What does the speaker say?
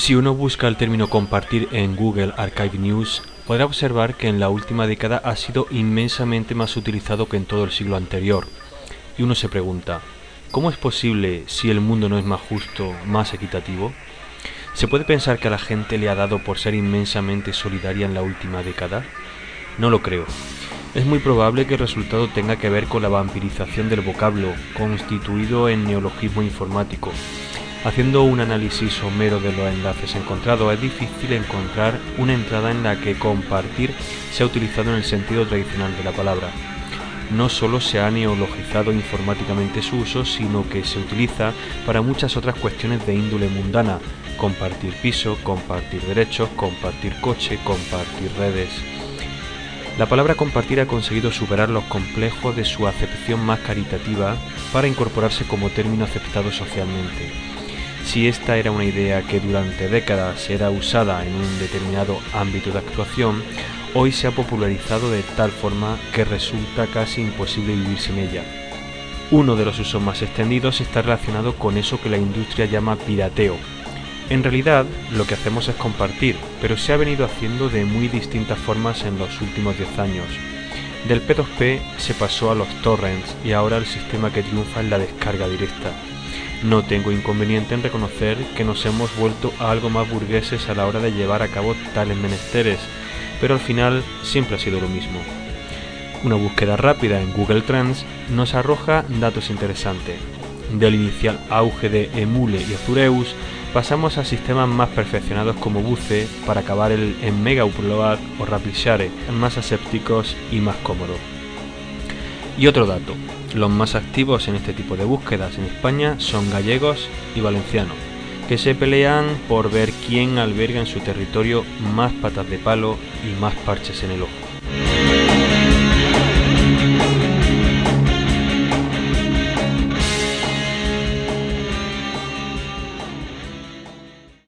Si uno busca el término compartir en Google Archive News, podrá observar que en la última década ha sido inmensamente más utilizado que en todo el siglo anterior. Y uno se pregunta, ¿cómo es posible si el mundo no es más justo, más equitativo? ¿Se puede pensar que a la gente le ha dado por ser inmensamente solidaria en la última década? No lo creo. Es muy probable que el resultado tenga que ver con la vampirización del vocablo, constituido en neologismo informático, Haciendo un análisis somero de los enlaces encontrados, es difícil encontrar una entrada en la que compartir sea utilizado en el sentido tradicional de la palabra. No solo se ha neologizado informáticamente su uso, sino que se utiliza para muchas otras cuestiones de índole mundana, compartir piso, compartir derechos, compartir coche, compartir redes. La palabra compartir ha conseguido superar los complejos de su acepción más caritativa para incorporarse como término aceptado socialmente si esta era una idea que durante décadas era usada en un determinado ámbito de actuación, hoy se ha popularizado de tal forma que resulta casi imposible vivir sin ella. Uno de los usos más extendidos está relacionado con eso que la industria llama pirateo. En realidad, lo que hacemos es compartir, pero se ha venido haciendo de muy distintas formas en los últimos 10 años. Del P2P se pasó a los torrents y ahora el sistema que triunfa es la descarga directa. No tengo inconveniente en reconocer que nos hemos vuelto algo más burgueses a la hora de llevar a cabo tales menesteres, pero al final siempre ha sido lo mismo. Una búsqueda rápida en Google Trends nos arroja datos interesantes. Del inicial auge de Emule y Azureus pasamos a sistemas más perfeccionados como Buce para acabar en Mega Upload o Rapidshare, más asépticos y más cómodos. Y otro dato, los más activos en este tipo de búsquedas en España son gallegos y valencianos, que se pelean por ver quién alberga en su territorio más patas de palo y más parches en el ojo.